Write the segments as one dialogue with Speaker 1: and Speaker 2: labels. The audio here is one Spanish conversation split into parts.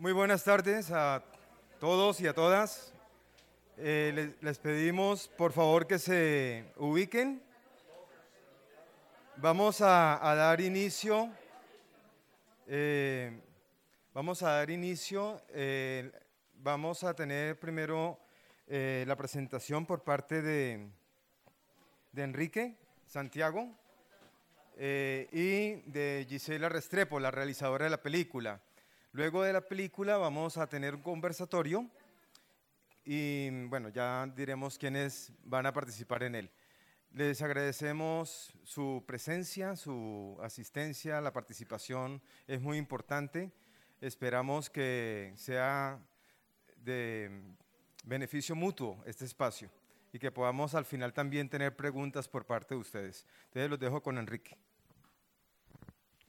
Speaker 1: Muy buenas tardes a todos y a todas. Eh, les, pedimos por favor que se ubiquen. Vamos a, dar inicio. eh, vamos a dar inicio. eh, vamos a tener primero eh, la presentación por parte de, de Enrique Santiago eh, y de Gisela Restrepo, la realizadora de la película. Luego de la película vamos a tener un conversatorio y bueno, ya diremos quiénes van a participar en él. Les agradecemos su presencia, su asistencia, la participación es muy importante. Esperamos que sea de beneficio mutuo este espacio y que podamos al final también tener preguntas por parte de ustedes. Entonces los dejo con Enrique.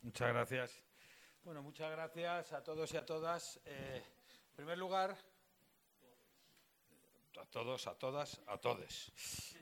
Speaker 2: Muchas gracias. Bueno, muchas gracias a todos y a todas. Eh, en primer lugar, a todos, a todas, a todes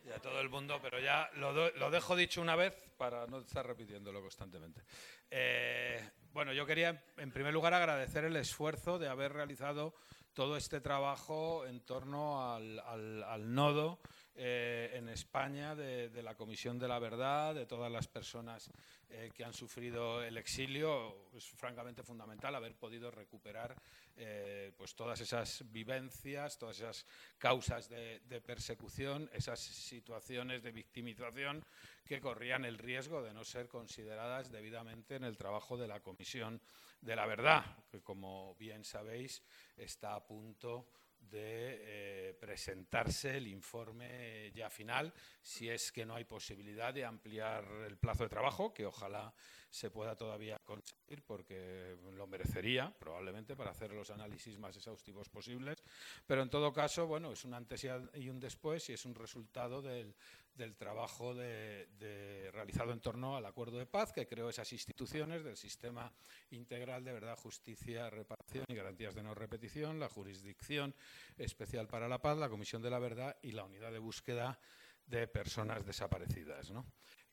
Speaker 2: y a todo el mundo, pero ya lo, do- lo dejo dicho una vez para no estar repitiéndolo constantemente. Eh, bueno, yo quería en primer lugar agradecer el esfuerzo de haber realizado todo este trabajo en torno al, nodo eh, en España de, la Comisión de la Verdad, de todas las personas eh, que han sufrido el exilio. Es francamente fundamental haber podido recuperar eh, pues todas esas vivencias, todas esas causas de, de persecución, esas situaciones de victimización que corrían el riesgo de no ser consideradas debidamente en el trabajo de la Comisión de la Verdad, que como bien sabéis está a punto de eh, presentarse el informe ya final, si es que no hay posibilidad de ampliar el plazo de trabajo, que ojalá se pueda todavía conseguir, porque lo merecería probablemente para hacer los análisis más exhaustivos posibles. Pero en todo caso, bueno, es un antes y un después y es un resultado del, del trabajo realizado en torno al acuerdo de paz que creó esas instituciones del sistema integral de verdad, justicia, reparación y garantías de no repetición, la jurisdicción especial para la paz, la Comisión de la Verdad y la unidad de búsqueda de personas desaparecidas.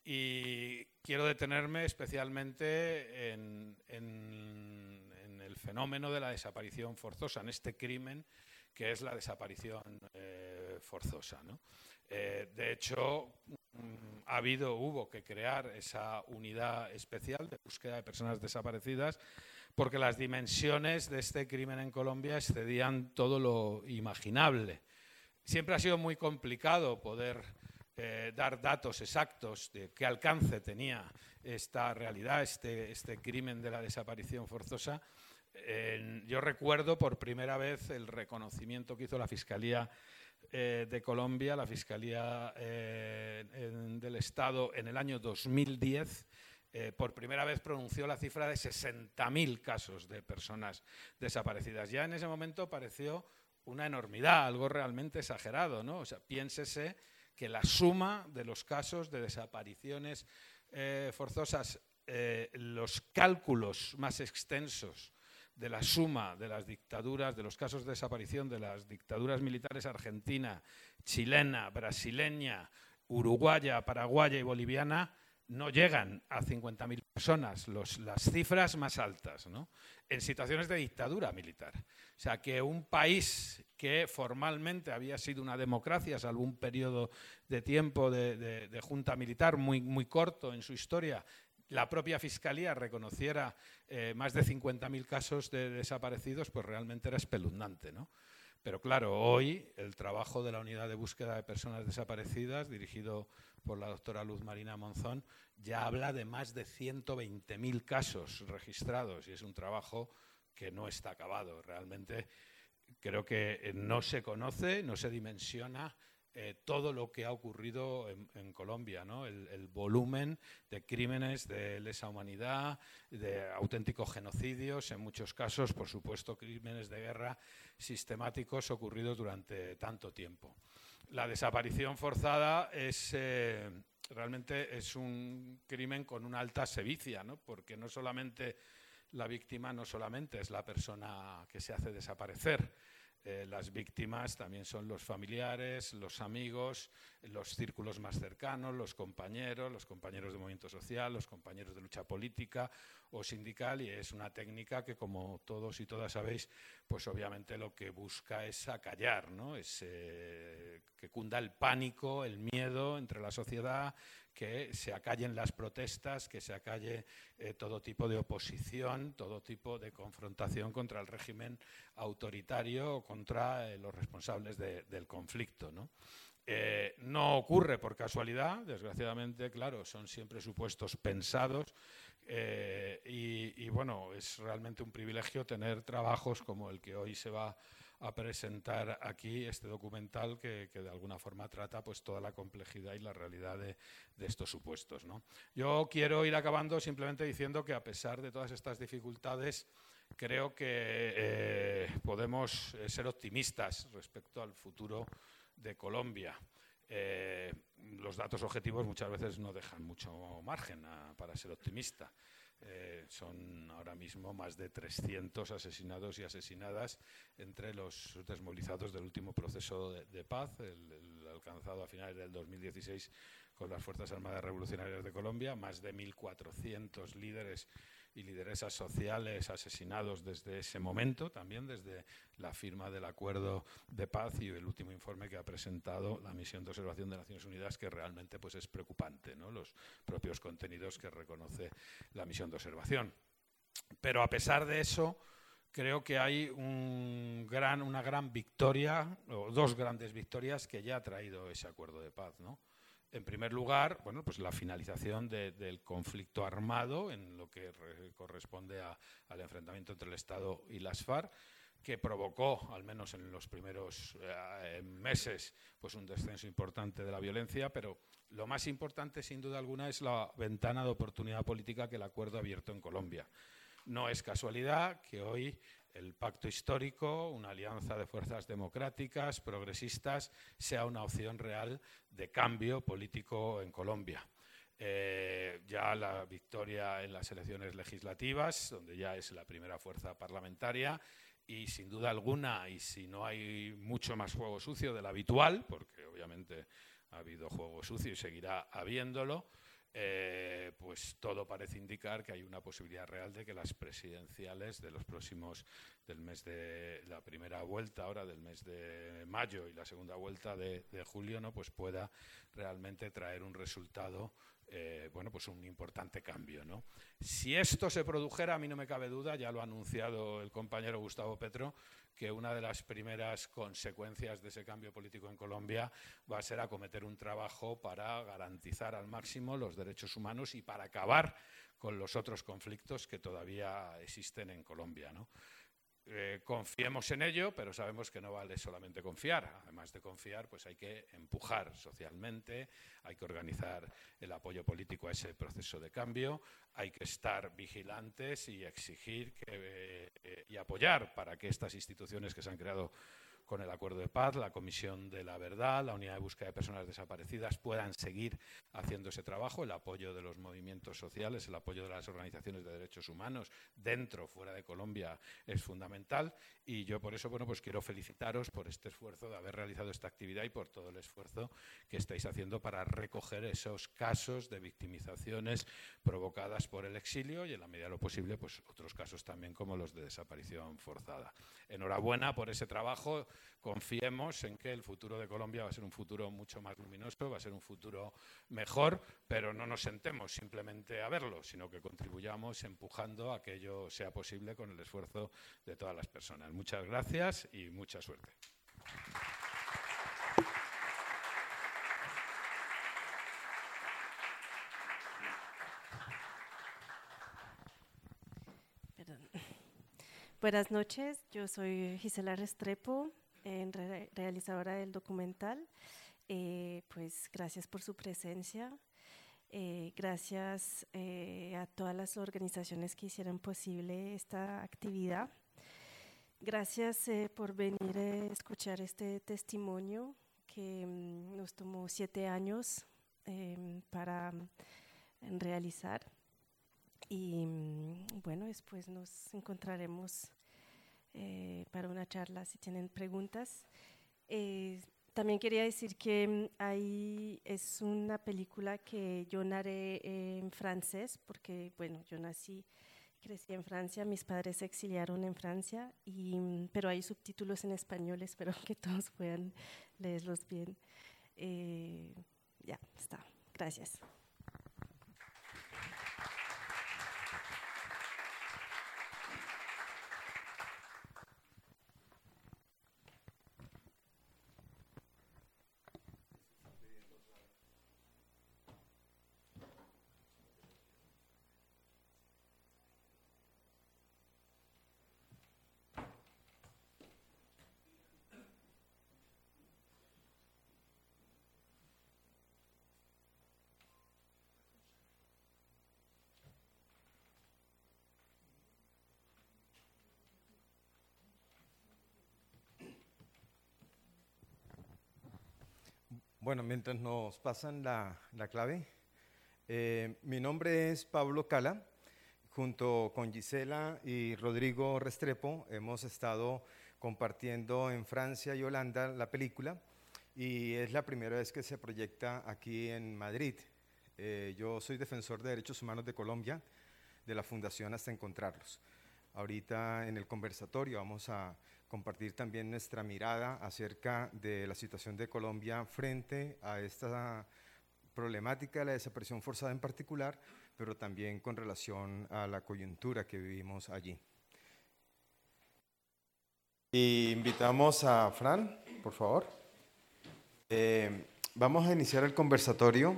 Speaker 2: Y quiero detenerme especialmente en, el fenómeno de la desaparición forzosa, en este crimen que es la desaparición eh, forzosa. Eh, de hecho, mm, ha hubo que crear esa unidad especial de búsqueda de personas desaparecidas porque las dimensiones de este crimen en Colombia excedían todo lo imaginable. Siempre ha sido muy complicado poder eh, dar datos exactos de qué alcance tenía esta realidad, este, este crimen de la desaparición forzosa. Yo recuerdo por primera vez el reconocimiento que hizo la Fiscalía eh, de Colombia, la Fiscalía eh, del Estado en el año 2010. eh, por primera vez pronunció la cifra de 60.000 casos de personas desaparecidas. Ya en ese momento pareció una enormidad, algo realmente exagerado, ¿no? Piénsese que la suma de los casos de desapariciones forzosas, los cálculos más extensos de la suma de las dictaduras, de los casos de desaparición de las dictaduras militares argentina, chilena, brasileña, uruguaya, paraguaya y boliviana, no llegan a 50.000 personas, las cifras más altas, ¿no? en situaciones de dictadura militar. O sea, que un país que formalmente había sido una democracia, salvo un periodo de tiempo de, de- de junta militar muy, muy corto en su historia, la propia Fiscalía reconociera eh, más de 50.000 casos de desaparecidos, pues realmente era espeluznante. ¿no? Pero claro, hoy el trabajo de la Unidad de Búsqueda de Personas Desaparecidas, dirigido por la doctora Luz Marina Monzón, ya habla de más de 120.000 casos registrados y es un trabajo que no está acabado. Realmente creo que no se conoce, no se dimensiona eh, todo lo que ha ocurrido en, Colombia, el, volumen de crímenes de lesa humanidad, de auténticos genocidios, en muchos casos, por supuesto, crímenes de guerra sistemáticos ocurridos durante tanto tiempo. La desaparición forzada es eh, realmente es un crimen con una alta sevicia, porque no solamente la víctima no solamente es la persona que se hace desaparecer, eh, las víctimas también son los familiares, los amigos, los círculos más cercanos, los compañeros, los compañeros de movimiento social, los compañeros de lucha política o sindical y es una técnica que como todos y todas sabéis, pues obviamente lo que busca es acallar, ¿no? Es eh, que cunda el pánico, el miedo entre la sociedad, que se acallen las protestas, que se acalle eh, todo tipo de oposición, todo tipo de confrontación contra el régimen autoritario o contra eh, los responsables del conflicto. ¿no? Eh, no ocurre por casualidad, desgraciadamente, claro, son siempre supuestos pensados y, y, bueno, es realmente un privilegio tener trabajos como el que hoy se va a presentar aquí este documental que, de alguna forma trata pues toda la complejidad y la realidad de, estos supuestos. ¿no? Yo quiero ir acabando simplemente diciendo que a pesar de todas estas dificultades, creo que eh, podemos eh, ser optimistas respecto al futuro de Colombia. Eh, los datos objetivos muchas veces no dejan mucho margen para ser optimista. Eh, son ahora mismo más de 300 asesinados y asesinadas entre los desmovilizados del último proceso de, paz, el, alcanzado a finales del 2016 con las Fuerzas Armadas Revolucionarias de Colombia, más de 1.400 líderes y lideresas sociales asesinados desde ese momento, también desde la firma del acuerdo de paz y el último informe que ha presentado la misión de observación de Naciones Unidas, que realmente pues, es preocupante, ¿no? los propios contenidos que reconoce la misión de observación. Pero a pesar de eso, creo que hay un gran, una gran victoria, o dos grandes victorias que ya ha traído ese acuerdo de paz. ¿no? En primer lugar, bueno, pues la finalización del conflicto armado en lo que corresponde al enfrentamiento entre el Estado y las FARC que provocó, al menos en los primeros eh, meses, pues un descenso importante de la violencia, pero lo más importante, sin duda alguna, es la ventana de oportunidad política que el acuerdo ha abierto en Colombia. No es casualidad que hoy el pacto histórico, una alianza de fuerzas democráticas, progresistas, sea una opción real de cambio político en Colombia. Eh, ya la victoria en las elecciones legislativas, donde ya es la primera fuerza parlamentaria, y sin duda alguna, y si no hay mucho más juego sucio del habitual, porque obviamente ha habido juego sucio y seguirá habiéndolo, eh, pues todo parece indicar que hay una posibilidad real de que las presidenciales de los próximos, del mes de la primera vuelta ahora, del mes de mayo y la segunda vuelta de, julio, ¿no? pues pueda realmente traer un resultado eh, bueno, pues un importante cambio. ¿no? Si esto se produjera, a mí no me cabe duda, ya lo ha anunciado el compañero Gustavo Petro, que una de las primeras consecuencias de ese cambio político en Colombia va a ser acometer un trabajo para garantizar al máximo los derechos humanos y para acabar con los otros conflictos que todavía existen en Colombia. ¿no? Eh, confiemos en ello, pero sabemos que no vale solamente confiar. Además de confiar, pues hay que empujar socialmente, hay que organizar el apoyo político a ese proceso de cambio, hay que estar vigilantes y exigir eh, y apoyar para que estas instituciones que se han creado con el acuerdo de paz, la Comisión de la Verdad, la Unidad de Búsqueda de Personas Desaparecidas puedan seguir haciendo ese trabajo, el apoyo de los movimientos sociales, el apoyo de las organizaciones de derechos humanos dentro, fuera de Colombia es fundamental y yo por eso bueno, pues quiero felicitaros por este esfuerzo de haber realizado esta actividad y por todo el esfuerzo que estáis haciendo para recoger esos casos de victimizaciones provocadas por el exilio y en la medida de lo posible pues otros casos también como los de desaparición forzada. Enhorabuena por ese trabajo confiemos en que el futuro de Colombia va a ser un futuro mucho más luminoso, va a ser un futuro mejor, pero no nos sentemos simplemente a verlo, sino que contribuyamos empujando a que ello sea posible con el esfuerzo de todas las personas. Muchas gracias y mucha suerte.
Speaker 3: Buenas noches, yo soy Gisela Restrepo, realizadora del documental. Eh, pues gracias por su presencia. Eh, gracias eh, a todas las organizaciones que hicieron posible esta actividad. Gracias por venir a escuchar este testimonio que mm, nos tomó siete años em, para realizar. Y mm, bueno, después nos encontraremos eh, para una charla si tienen preguntas. Eh, también quería decir que mm, ahí es una película que yo narré en francés, porque bueno, yo nací, crecí en Francia, mis padres se exiliaron en Francia, y, mm, pero hay subtítulos en español, espero que todos puedan leerlos bien. Eh, ya, está. Gracias.
Speaker 1: Bueno, mientras nos pasan la, clave, eh, mi nombre es Pablo Cala. Junto con Gisela y Rodrigo Restrepo hemos estado compartiendo en Francia y Holanda la película y es la primera vez que se proyecta aquí en Madrid. Eh, yo soy defensor de derechos humanos de Colombia, de la Fundación Hasta Encontrarlos. Ahorita en el conversatorio vamos a compartir también nuestra mirada acerca de la situación de Colombia frente a esta problemática de la desaparición forzada en particular, pero también con relación a la coyuntura que vivimos allí. Y invitamos a Fran, por favor. Eh, vamos a iniciar el conversatorio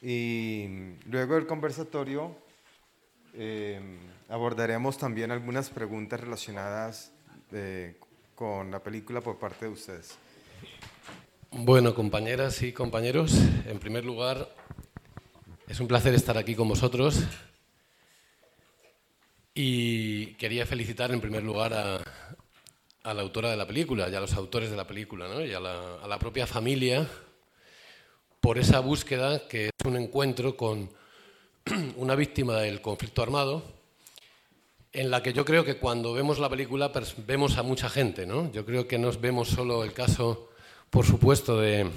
Speaker 1: y luego del conversatorio eh, abordaremos también algunas preguntas relacionadas eh, con la película por parte de ustedes.
Speaker 4: Bueno, compañeras y compañeros, en primer lugar, es un placer estar aquí con vosotros y quería felicitar en primer lugar a, la autora de la película y a los autores de la película y a la propia familia por esa búsqueda que es un encuentro con una víctima del conflicto armado en la que yo creo que cuando vemos la película vemos a mucha gente, ¿no? Yo creo que no vemos solo el caso, por supuesto, de,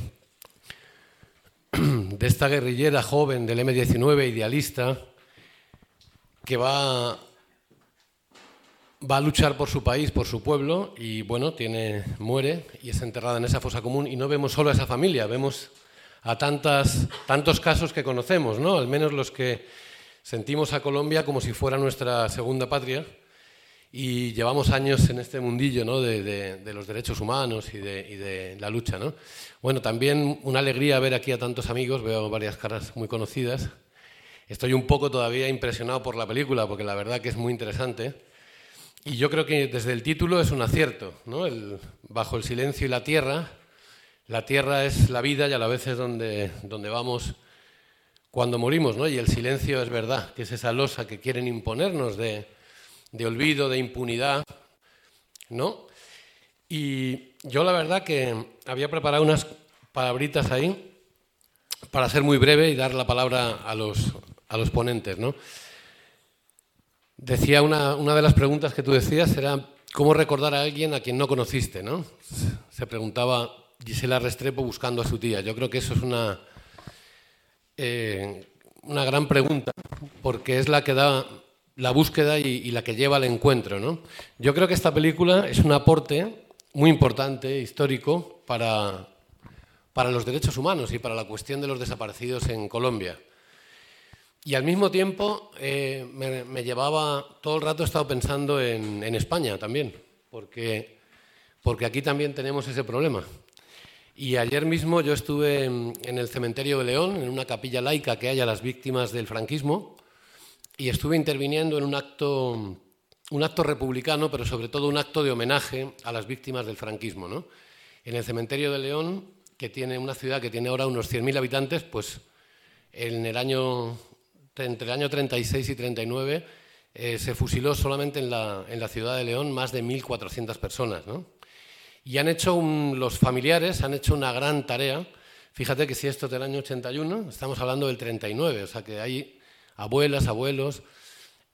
Speaker 4: de esta guerrillera joven del M-19, idealista, que va, va a luchar por su país, por su pueblo, y bueno, tiene, muere y es enterrada en esa fosa común, y no vemos solo a esa familia, vemos a tantas, tantos casos que conocemos, ¿no? Al menos los que Sentimos a Colombia como si fuera nuestra segunda patria y llevamos años en este mundillo ¿no? de, los derechos humanos y de, la lucha. ¿no? Bueno, también una alegría ver aquí a tantos amigos, veo varias caras muy conocidas. Estoy un poco todavía impresionado por la película porque la verdad que es muy interesante. Y yo creo que desde el título es un acierto, ¿no? bajo el silencio y la tierra. La tierra es la vida y a la vez es donde, donde vamos cuando morimos, ¿no? Y el silencio es verdad, que es esa losa que quieren imponernos de, olvido, de impunidad, ¿no? Y yo la verdad que había preparado unas palabritas ahí para ser muy breve y dar la palabra a los, a los ponentes, ¿no? Decía una, una, de las preguntas que tú decías era cómo recordar a alguien a quien no conociste, ¿no? Se preguntaba Gisela Restrepo buscando a su tía. Yo creo que eso es una, eh, una gran pregunta, porque es la que da la búsqueda y, la que lleva al encuentro. ¿no? Yo creo que esta película es un aporte muy importante, histórico, para, para los derechos humanos y para la cuestión de los desaparecidos en Colombia. Y al mismo tiempo eh, me, llevaba, todo el rato he estado pensando en, en España también, porque, porque aquí también tenemos ese problema. Y ayer mismo yo estuve en el cementerio de León, en una capilla laica que hay a las víctimas del franquismo, y estuve interviniendo en un acto, un acto republicano, pero sobre todo un acto de homenaje a las víctimas del franquismo. ¿no? En el cementerio de León, que tiene una ciudad que tiene ahora unos 100.000 habitantes, pues en el año, entre el año 36 y 39 eh, se fusiló solamente en la, en la ciudad de León más de 1.400 personas. ¿no? Y han hecho los familiares han hecho una gran tarea. Fíjate que si esto es del año 81, estamos hablando del 39, o sea que hay abuelas, abuelos,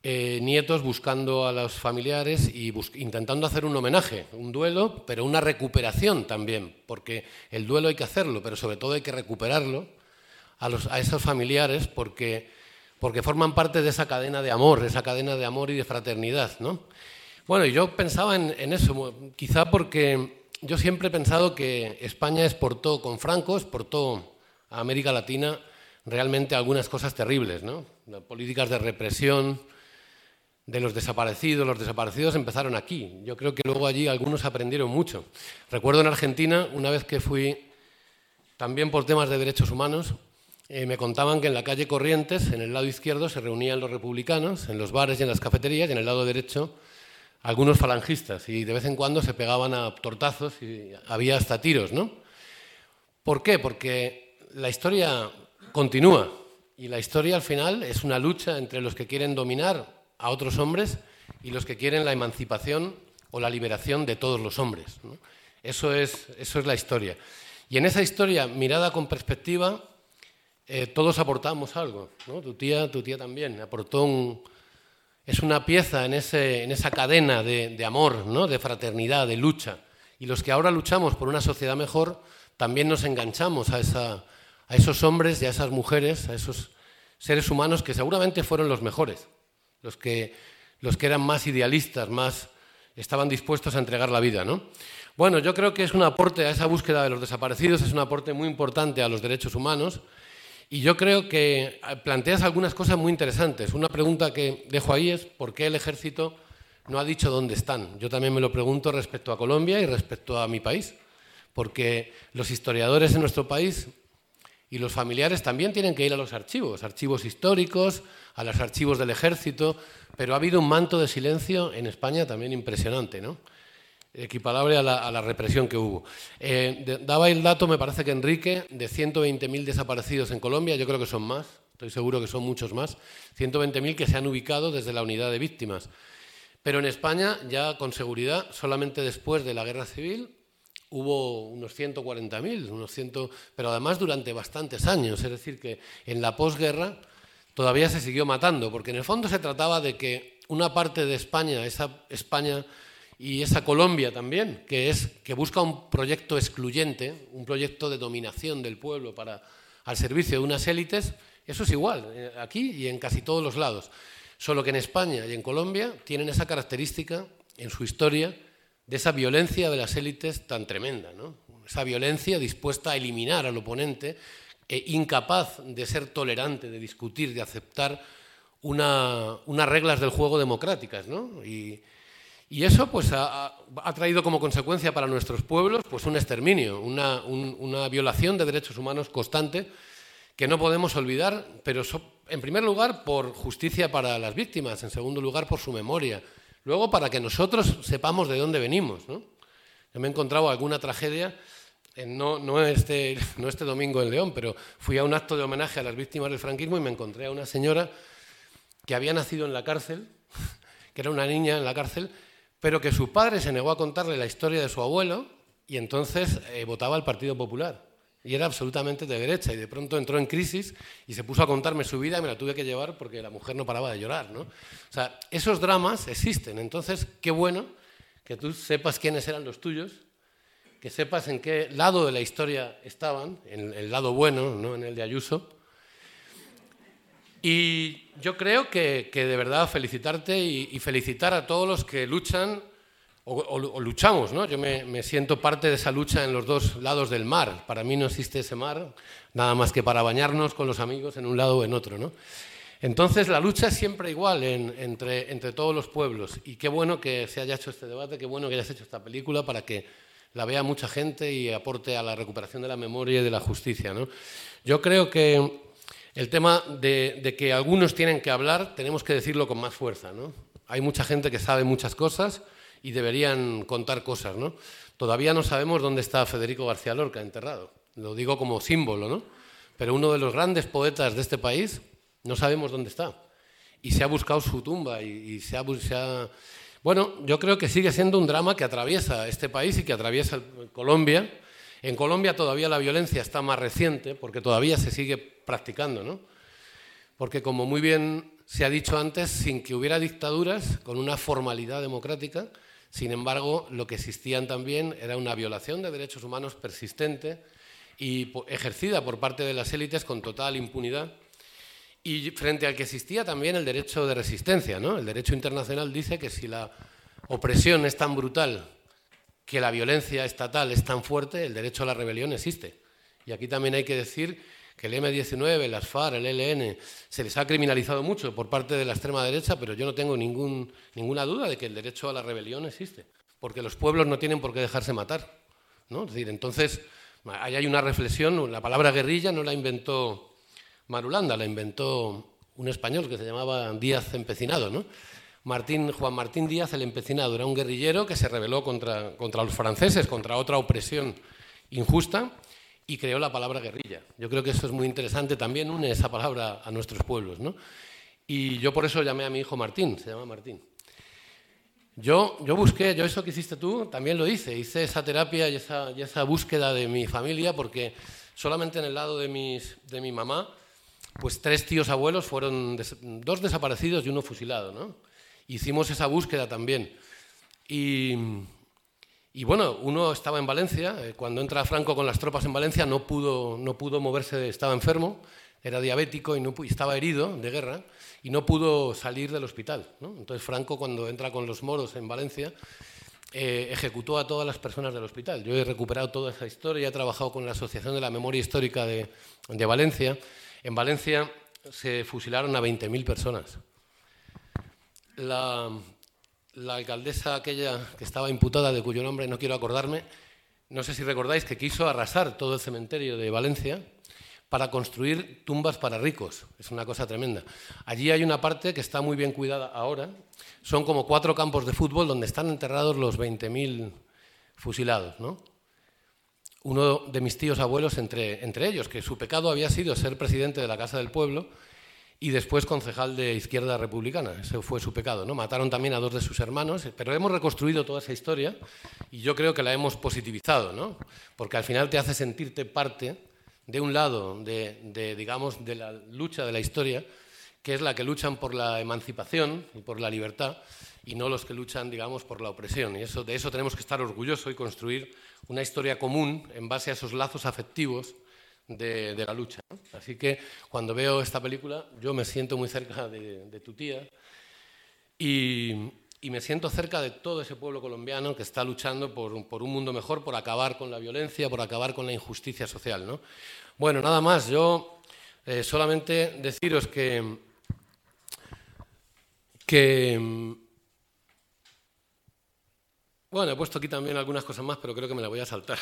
Speaker 4: eh, nietos buscando a los familiares y intentando hacer un homenaje, un duelo, pero una recuperación también, porque el duelo hay que hacerlo, pero sobre todo hay que recuperarlo a, los, a esos familiares porque, porque forman parte de esa cadena de amor, esa cadena de amor y de fraternidad. ¿no? Bueno, yo pensaba en, en eso, quizá porque yo siempre he pensado que España exportó, con Franco, exportó a América Latina realmente algunas cosas terribles, ¿no? Políticas de represión, de los desaparecidos. Los desaparecidos empezaron aquí. Yo creo que luego allí algunos aprendieron mucho. Recuerdo en Argentina, una vez que fui también por temas de derechos humanos, eh, me contaban que en la calle Corrientes, en el lado izquierdo, se reunían los republicanos, en los bares y en las cafeterías, y en el lado derecho algunos falangistas, y de vez en cuando se pegaban a tortazos y había hasta tiros, ¿no? ¿Por qué? Porque la historia continúa, y la historia al final es una lucha entre los que quieren dominar a otros hombres y los que quieren la emancipación o la liberación de todos los hombres. Eso, es, eso es la historia. Y en esa historia, mirada con perspectiva, eh, todos aportamos algo. Tu, tía, tu tía también aportó un... Es una pieza en, esa cadena de, amor, ¿no? de fraternidad, de lucha. Y los que ahora luchamos por una sociedad mejor, también nos enganchamos a, esos hombres y a esas mujeres, a esos seres humanos que seguramente fueron los mejores los que, los que eran más idealistas, más estaban dispuestos a entregar la vida. ¿no? Bueno, yo creo que es un aporte a esa búsqueda de los desaparecidos, es un aporte muy importante a los derechos humanos. Y yo creo que planteas algunas cosas muy interesantes. Una pregunta que dejo ahí es ¿por qué el ejército no ha dicho dónde están? Yo también me lo pregunto respecto a Colombia y respecto a mi país, porque los historiadores en nuestro país y los familiares también tienen que ir a los archivos, archivos históricos, a los archivos del ejército, pero ha habido un manto de silencio en España también impresionante, ¿no? Equiparable a la, represión que hubo. Eh, daba el dato, me parece que Enrique, de 120.000 desaparecidos en Colombia, yo creo que son más, estoy seguro que son muchos más, 120.000 que se han ubicado desde la unidad de víctimas. Pero en España, ya con seguridad, solamente después de la guerra civil, hubo unos 140.000, unos 100, pero además durante bastantes años. Es decir, que en la posguerra todavía se siguió matando, porque en el fondo se trataba de que una parte de España, esa España y esa Colombia también, que, es, que busca un proyecto excluyente, un proyecto de dominación del pueblo para, al servicio de unas élites, eso es igual, eh, aquí y en casi todos los lados. Solo que en España y en Colombia tienen esa característica en su historia de esa violencia de las élites tan tremenda, ¿no? esa violencia dispuesta a eliminar al oponente, e incapaz de ser tolerante, de discutir, de aceptar unas reglas del juego democráticas. ¿no? Eso pues, ha, traído como consecuencia para nuestros pueblos pues, un exterminio, una, violación de derechos humanos constante que no podemos olvidar, pero en primer lugar por justicia para las víctimas, en segundo lugar por su memoria, Luego, para que nosotros sepamos de dónde venimos. Yo me he encontrado alguna tragedia, no, no, este, no este domingo en León, pero fui a un acto de homenaje a las víctimas del franquismo y me encontré a una señora que había nacido en la cárcel, que era una niña en la cárcel, pero que su padre se negó a contarle la historia de su abuelo y entonces eh, votaba al Partido Popular y era absolutamente de derecha y de pronto entró en crisis y se puso a contarme su vida y me la tuve que llevar porque la mujer no paraba de llorar. ¿no? O sea, esos dramas existen, entonces qué bueno que tú sepas quiénes eran los tuyos, que sepas en qué lado de la historia estaban, en el lado bueno, no en el de Ayuso. Y yo creo que, que de verdad felicitarte y, y felicitar a todos los que luchan o, luchamos, ¿no? Yo me, siento parte de esa lucha en los dos lados del mar. Para mí no existe ese mar, nada más que para bañarnos con los amigos en un lado o en otro, ¿no? Entonces la lucha es siempre igual entre, entre todos los pueblos y qué bueno que se haya hecho este debate, qué bueno que hayas hecho esta película para que la vea mucha gente y aporte a la recuperación de la memoria y de la justicia. ¿no? Yo creo que el tema de, que algunos tienen que hablar tenemos que decirlo con más fuerza. ¿no? Hay mucha gente que sabe muchas cosas y deberían contar cosas, ¿no? Todavía no sabemos dónde está Federico García Lorca enterrado, lo digo como símbolo, ¿no? Pero uno de los grandes poetas de este país no sabemos dónde está. Y se ha buscado su tumba y, se, ha, Bueno, yo creo que sigue siendo un drama que atraviesa este país y que atraviesa Colombia. En Colombia todavía la violencia está más reciente porque todavía se sigue practicando, ¿no? Porque como muy bien se ha dicho antes, sin que hubiera dictaduras, con una formalidad democrática. Sin embargo, lo que existían también era una violación de derechos humanos persistente y ejercida por parte de las élites con total impunidad. Y frente al que existía también el derecho de resistencia. ¿no? El derecho internacional dice que si la opresión es tan brutal que la violencia estatal es tan fuerte, el derecho a la rebelión existe. Y aquí también hay que decir que el M-19, las FARC, el ELN, se les ha criminalizado mucho por parte de la extrema derecha, pero yo no tengo ninguna duda de que el derecho a la rebelión existe, porque los pueblos no tienen por qué dejarse matar. ¿no? Es decir, entonces, ahí hay una reflexión, la palabra guerrilla no la inventó Marulanda, la inventó un español que se llamaba Díaz Empecinado, ¿no? Martín, Juan Martín Díaz el Empecinado era un guerrillero que se rebeló contra, contra los franceses, contra otra opresión injusta, y creó la palabra guerrilla. Yo creo que eso es muy interesante, también une esa palabra a nuestros pueblos. ¿no? Y yo por eso llamé a mi hijo Martín, se llama Martín. Yo, yo busqué, yo eso que hiciste tú, también lo hice, hice esa terapia y esa, búsqueda de mi familia, porque solamente en el lado de, mis, de mi mamá, pues tres tíos abuelos fueron, dos desaparecidos y uno fusilado. ¿no? Hicimos esa búsqueda también. Y, bueno, uno estaba en Valencia, eh, cuando entra Franco con las tropas en Valencia no pudo, no pudo moverse, estaba enfermo, era diabético y, estaba herido de guerra y no pudo salir del hospital. Entonces Franco cuando entra con los moros en Valencia eh, ejecutó a todas las personas del hospital. Yo he recuperado toda esa historia, he trabajado con la Asociación de la Memoria Histórica de, de Valencia. En Valencia se fusilaron a 20.000 personas. La, alcaldesa aquella que estaba imputada, de cuyo nombre no quiero acordarme, no sé si recordáis que quiso arrasar todo el cementerio de Valencia para construir tumbas para ricos. Es una cosa tremenda. Allí hay una parte que está muy bien cuidada ahora. Son como cuatro campos de fútbol donde están enterrados los 20.000 fusilados. Uno de mis tíos abuelos entre, entre ellos, que su pecado había sido ser presidente de la Casa del Pueblo y después concejal de Izquierda Republicana. Ese fue su pecado. ¿no? Mataron también a dos de sus hermanos, pero hemos reconstruido toda esa historia y yo creo que la hemos positivizado, ¿no? porque al final te hace sentirte parte de un lado de, digamos, de la lucha de la historia, que es la que luchan por la emancipación y por la libertad, y no los que luchan, digamos, por la opresión. Y eso, de eso tenemos que estar orgullosos y construir una historia común en base a esos lazos afectivos de, la lucha. Así que cuando veo esta película yo me siento muy cerca de, tu tía y, me siento cerca de todo ese pueblo colombiano que está luchando por, un mundo mejor, por acabar con la violencia, por acabar con la injusticia social. ¿no? Bueno, nada más, yo eh, solamente deciros que, que bueno, he puesto aquí también algunas cosas más, pero creo que me las voy a saltar.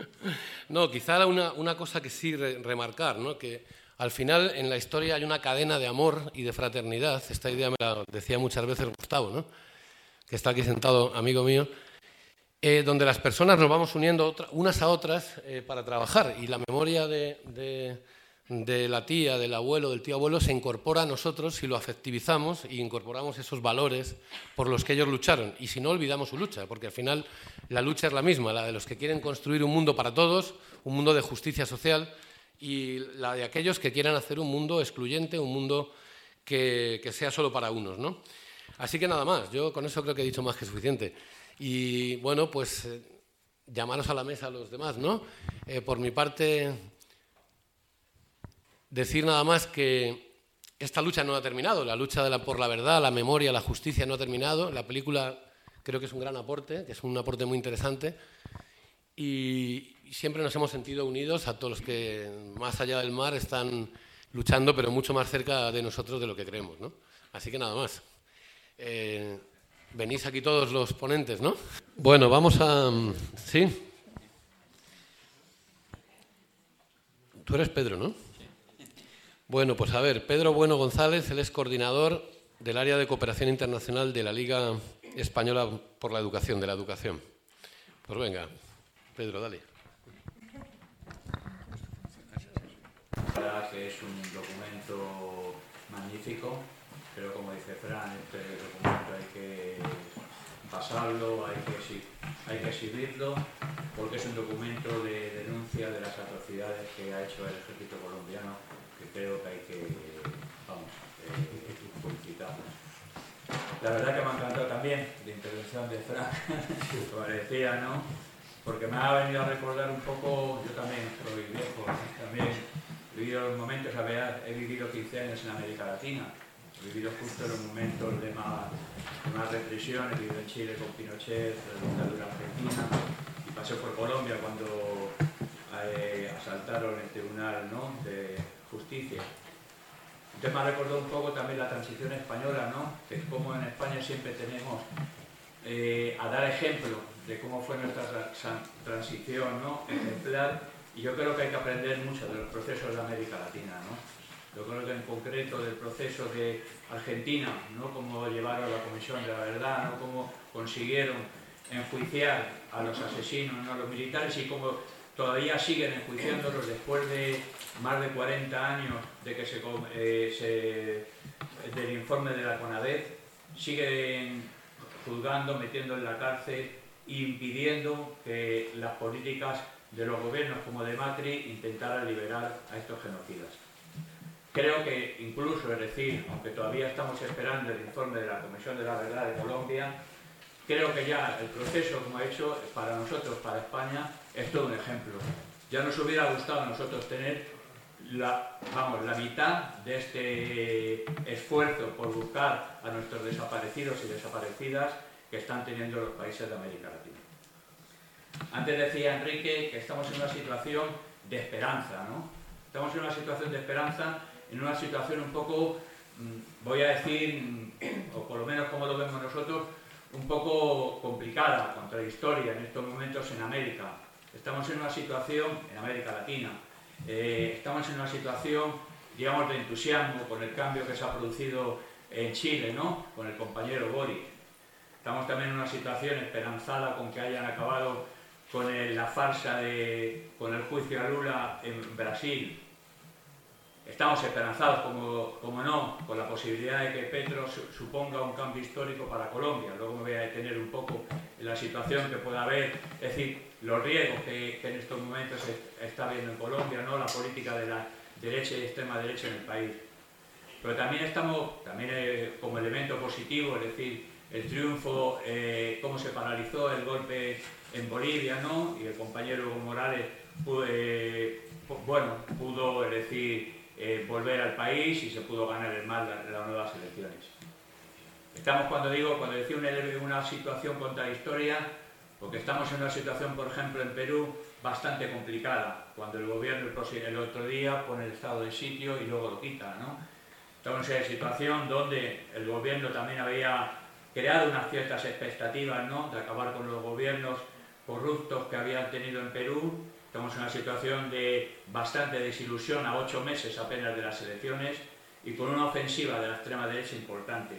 Speaker 4: no, quizá una, una cosa que sí remarcar, ¿no? que al final en la historia hay una cadena de amor y de fraternidad. Esta idea me la decía muchas veces Gustavo, ¿no? que está aquí sentado, amigo mío, eh, donde las personas nos vamos uniendo unas a otras eh, para trabajar. Y la memoria de de la tía, del abuelo, del tío abuelo, se incorpora a nosotros si lo afectivizamos y incorporamos esos valores por los que ellos lucharon. Y si no, olvidamos su lucha, porque al final la lucha es la misma, la de los que quieren construir un mundo para todos, un mundo de justicia social, y la de aquellos que quieren hacer un mundo excluyente, un mundo que, sea solo para unos. ¿no? Así que nada más, yo con eso creo que he dicho más que suficiente. Y bueno, pues eh, llamaros a la mesa a los demás, ¿no? Eh, por mi parte, decir nada más que esta lucha no ha terminado, la lucha por la verdad, la memoria, la justicia no ha terminado. La película creo que es un gran aporte, que es un aporte muy interesante. Y siempre nos hemos sentido unidos a todos los que más allá del mar están luchando, pero mucho más cerca de nosotros de lo que creemos. ¿no? Así que nada más. Eh, venís aquí todos los ponentes, ¿no? Bueno, vamos a... ¿Sí? Tú eres Pedro, ¿no? Bueno, pues a ver, Pedro Bueno González, él es coordinador del área de cooperación internacional de la Liga Española por la Educación, de la Educación. Pues venga, Pedro, dale.
Speaker 2: que es un documento magnífico, pero como dice Fran, este documento hay que pasarlo, hay que, hay que exhibirlo, porque es un documento de denuncia de las atrocidades que ha hecho el ejército colombiano creo que hay que vamos, eh. La verdad que me ha encantado también la intervención de Frank, como decía, ¿no? Porque me ha venido a recordar un poco, yo también soy viejo, también he vivido momentos, he vivido 15 años en América Latina, he vivido justo los momentos de más, más represión, he vivido en Chile con Pinochet, la dictadura argentina, y pasé por Colombia cuando eh, asaltaron el Tribunal ¿no? Justicia. Entonces me ha recordado un poco también la transición española, ¿no? es como en España siempre tenemos eh, a dar ejemplo de cómo fue nuestra transición ¿no? ejemplar, y yo creo que hay que aprender mucho de los procesos de América Latina. ¿no? Yo creo que en concreto del proceso de Argentina, ¿no? cómo llevaron la Comisión de la Verdad, ¿no? cómo consiguieron enjuiciar a los asesinos, ¿no? a los militares, y cómo todavía siguen enjuiciándolos después de más de 40 años de que se, eh, del informe de la CONADET, siguen juzgando, metiendo en la cárcel impidiendo que las políticas de los gobiernos como de Macri intentaran liberar a estos genocidas. Creo que incluso, es decir, aunque todavía estamos esperando el informe de la Comisión de la Verdad de Colombia, creo que ya el proceso como ha hecho para nosotros, para España, es todo un ejemplo. Ya nos hubiera gustado a nosotros tener la, vamos, la mitad de este esfuerzo por buscar a nuestros desaparecidos y desaparecidas que están teniendo los países de América Latina. Antes decía Enrique que estamos en una situación de esperanza, ¿no? Estamos en una situación de esperanza, en una situación un poco, mm, voy a decir, mm, o por lo menos como lo vemos nosotros, un poco complicada, contradictoria en estos momentos en América. Estamos en una situación, en América Latina, eh, estamos en una situación, digamos, de entusiasmo con el cambio que se ha producido en Chile, ¿no? Con el compañero Boris. Estamos también en una situación esperanzada con que hayan acabado con la farsa de, con el juicio a Lula en Brasil, Estamos esperanzados, como, como, no, con la posibilidad de que Petro suponga un cambio histórico para Colombia. Luego me voy a detener un poco en la situación que pueda haber, es decir, los riesgos que, en estos momentos se está viendo en Colombia, ¿no? la política de la derecha y extrema derecha en el país. Pero también estamos, también eh, como elemento positivo, es decir, el triunfo, eh, cómo se paralizó el golpe en Bolivia, ¿no? Y el compañero Evo Morales, puede, bueno, pudo, es decir, eh, volver al país y se pudo ganar el mal las nuevas elecciones. Estamos, cuando digo, cuando decía una, una situación contradictoria, porque estamos en una situación, por ejemplo, en Perú, bastante complicada, cuando el gobierno el otro día pone el estado de sitio y luego lo quita. ¿no? Estamos en una situación donde el gobierno también había creado unas ciertas expectativas ¿no? de acabar con los gobiernos corruptos que habían tenido en Perú Estamos en una situación de bastante desilusión a ocho meses apenas de las elecciones y con una ofensiva de la extrema derecha importante.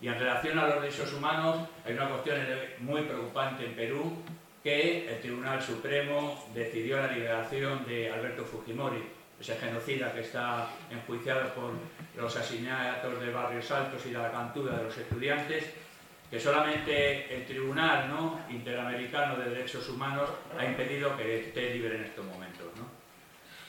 Speaker 2: Y en relación a los derechos humanos, hay una cuestión muy preocupante en Perú, que el Tribunal Supremo decidió la liberación de Alberto Fujimori, ese genocida que está enjuiciado por los asesinatos de Barrios Altos y de la cantura de los estudiantes, que solamente el Tribunal ¿no? Interamericano de Derechos Humanos ha impedido que esté libre en estos momentos. ¿no?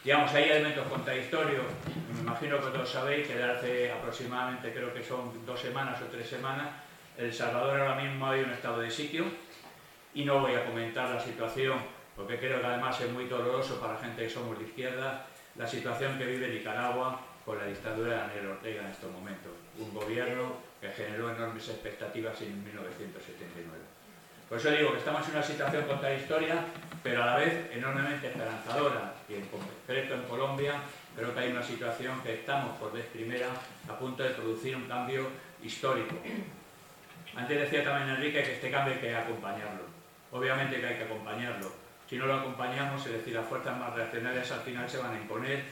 Speaker 2: Digamos, hay elementos contradictorios, me imagino que todos sabéis que hace aproximadamente, creo que son dos semanas o tres semanas, El Salvador ahora mismo hay un estado de sitio y no voy a comentar la situación, porque creo que además es muy doloroso para gente que somos de izquierda, la situación que vive Nicaragua con la dictadura de Daniel Ortega en estos momentos. Un gobierno que generó enormes expectativas en 1979. Por eso digo que estamos en una situación contradictoria, pero a la vez enormemente esperanzadora. Y en concreto en Colombia creo que hay una situación que estamos por vez primera a punto de producir un cambio histórico. Antes decía también Enrique que este cambio hay que acompañarlo. Obviamente que hay que acompañarlo. Si no lo acompañamos, es decir, las fuerzas más reaccionarias al final se van a imponer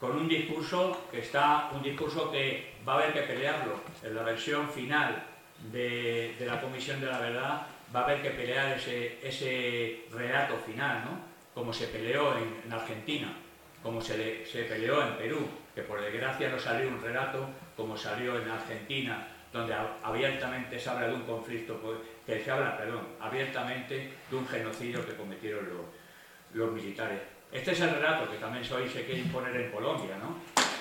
Speaker 2: con un discurso que está, un discurso que va a haber que pelearlo. En la versión final de, la Comisión de la Verdad va a haber que pelear ese, relato final, ¿no? Como se peleó en, Argentina, como se, peleó en Perú, que por desgracia no salió un relato como salió en Argentina, donde abiertamente se habla de un conflicto, pues, que se habla, perdón, abiertamente de un genocidio que cometieron los militares. Este es el relato que también hoy se quiere imponer en Colombia, ¿no?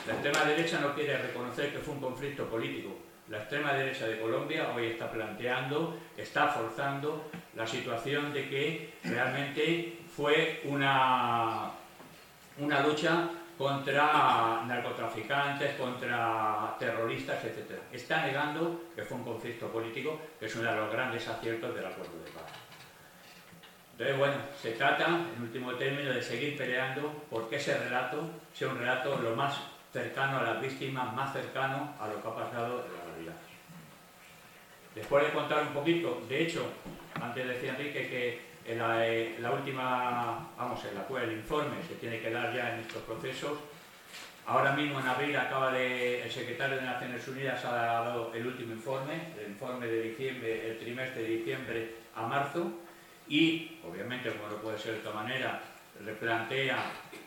Speaker 2: La extrema derecha no quiere reconocer que fue un conflicto político. La extrema derecha de Colombia hoy está planteando, está forzando la situación de que realmente fue una, una lucha contra narcotraficantes, contra terroristas, etc. Está negando que fue un conflicto político, que es uno de los grandes aciertos del acuerdo de paz. Entonces, bueno, se trata, en último término, de seguir peleando porque ese relato sea un relato lo más cercano a las víctimas, más cercano a lo que ha pasado en la realidad. Después de contar un poquito, de hecho, antes decía Enrique que eh, la, última, vamos, el, el informe se tiene que dar ya en estos procesos. Ahora mismo en abril acaba de, el secretario de Naciones Unidas ha dado el último informe, el informe de diciembre, el trimestre de diciembre a marzo, y obviamente, como no puede ser de otra manera, replantea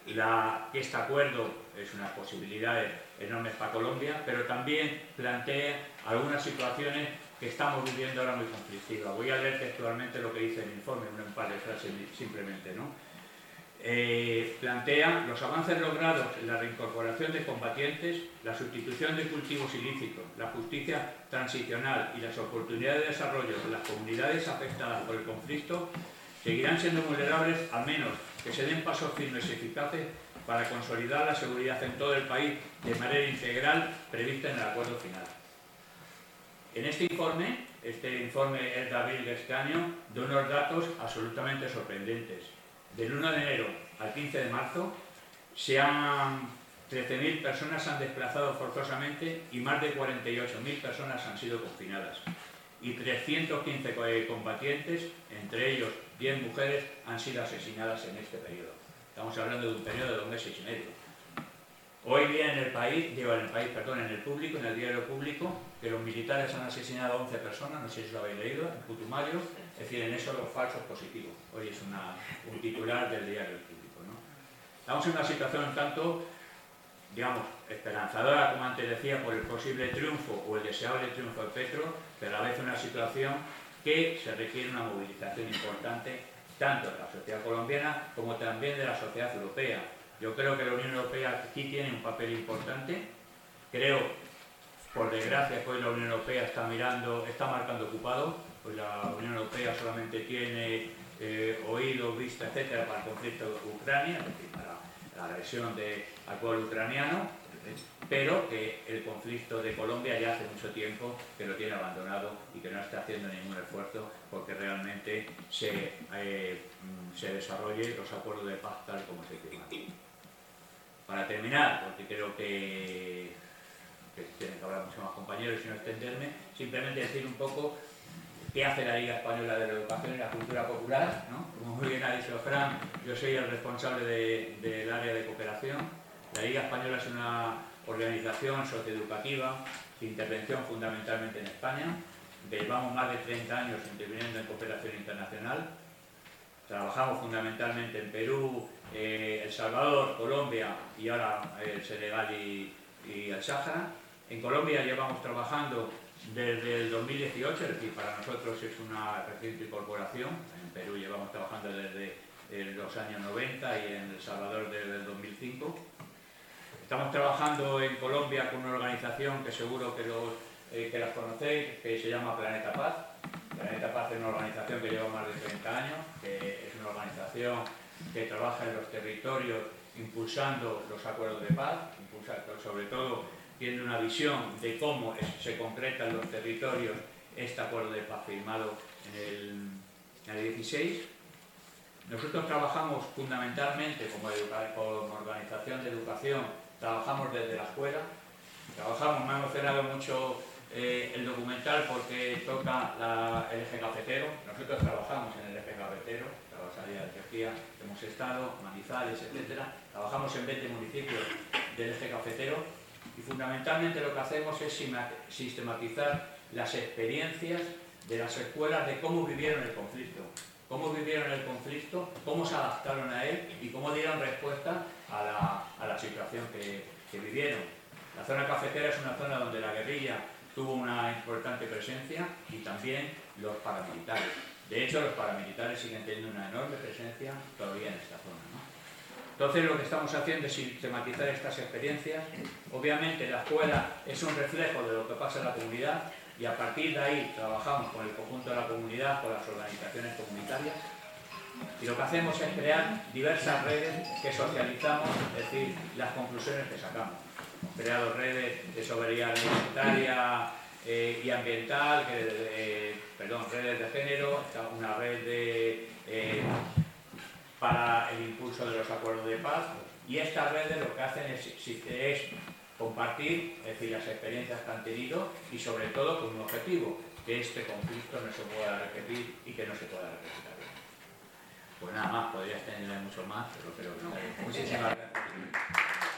Speaker 2: la, que este acuerdo es unas posibilidades enormes para Colombia, pero también plantea algunas situaciones que estamos viviendo ahora muy conflictiva. Voy a leer textualmente lo que dice el informe, un par de frases simplemente. ¿no? Eh, plantea los avances logrados en la reincorporación de combatientes, la sustitución de cultivos ilícitos, la justicia transicional y las oportunidades de desarrollo de las comunidades afectadas por el conflicto seguirán siendo vulnerables al menos que se den pasos firmes y eficaces para consolidar la seguridad en todo el país de manera integral prevista en el acuerdo final. En este informe, este informe es de abril de este da unos datos absolutamente sorprendentes. Del 1 de enero al 15 de marzo, se han 13.000 personas han desplazado forzosamente y más de 48.000 personas han sido confinadas. Y 315 combatientes, entre ellos 10 mujeres, han sido asesinadas en este periodo. Estamos hablando de un periodo de dos meses y medio. Hoy día en el país, digo en el país, perdón, en el público, en el diario público, que los militares han asesinado a 11 personas, no sé si lo habéis leído, en Putumayo, es decir, en eso los falsos positivos. Hoy es un titular del diario público. ¿no? Estamos en una situación tanto, digamos, esperanzadora, como antes decía, por el posible triunfo o el deseable triunfo de Petro, pero a la vez una situación que se requiere una movilización importante tanto de la sociedad colombiana como también de la sociedad europea yo creo que la Unión Europea aquí tiene un papel importante. Creo, por desgracia, que hoy la Unión Europea está mirando, está marcando ocupado. Pues la Unión Europea solamente tiene eh, oído, vista, etcétera, para el conflicto de Ucrania, es decir, para la agresión del pueblo ucraniano, pero que el conflicto de Colombia ya hace mucho tiempo que lo tiene abandonado y que no está haciendo ningún esfuerzo porque realmente se, eh, mm, se desarrolle los acuerdos de paz tal como se firman. Para terminar, porque creo que, tienen que hablar muchos más compañeros y no extenderme, simplemente decir un poco qué hace la Liga Española de la Educación y la Cultura Popular. Como muy bien ha dicho Fran, yo soy el responsable del área de cooperación. La Liga Española es una organización socioeducativa de intervención fundamentalmente en España. Llevamos más de 30 años interviniendo en cooperación internacional. Trabajamos fundamentalmente en Perú, eh, El Salvador, Colombia y ahora el eh, Senegal y, el Sáhara. En Colombia llevamos trabajando desde el 2018, es decir, para nosotros es una reciente incorporación. En Perú llevamos trabajando desde eh, los años 90 y en El Salvador desde el 2005. Estamos trabajando en Colombia con una organización que seguro que, los, que las conocéis, que se llama Planeta Paz. Planeta Paz es una organización que lleva más de 30 años, que es una organización que trabaja en los territorios impulsando los acuerdos de paz, sobre todo tiene una visión de cómo se concreta en los territorios este acuerdo de paz firmado en el, 16. Nosotros trabajamos fundamentalmente como, organización de educación, trabajamos desde la escuela, trabajamos, me ha emocionado mucho eh, el documental porque toca el eje cafetero, nosotros trabajamos en el eje cafetero, de Etiopía, hemos estado, Manizales, etcétera. Trabajamos en 20 municipios del eje cafetero y fundamentalmente lo que hacemos es sistematizar las experiencias de las escuelas de cómo vivieron el conflicto, cómo vivieron el conflicto, cómo se adaptaron a él y cómo dieron respuesta a la, situación que, que vivieron. La zona cafetera es una zona donde la guerrilla tuvo una importante presencia y también los paramilitares. De hecho, los paramilitares siguen teniendo una enorme presencia todavía en esta zona. Entonces lo que estamos haciendo es sistematizar estas experiencias. Obviamente la escuela es un reflejo de lo que pasa en la comunidad y a partir de ahí trabajamos con el conjunto de la comunidad, con las organizaciones comunitarias y lo que hacemos es crear diversas redes que socializamos, es decir, las conclusiones que sacamos. Hemos creado redes de soberanía alimentaria eh, y ambiental, eh, perdón, redes de género, una red de, eh, para el impulso de los acuerdos de paz y estas redes lo que hacen es, compartir, es decir, las experiencias que han tenido y sobre todo con un objetivo, que este conflicto no se pueda repetir y que no se pueda repetir. Pues nada más, podrías tener mucho más, pero creo que Muchísimas gracias.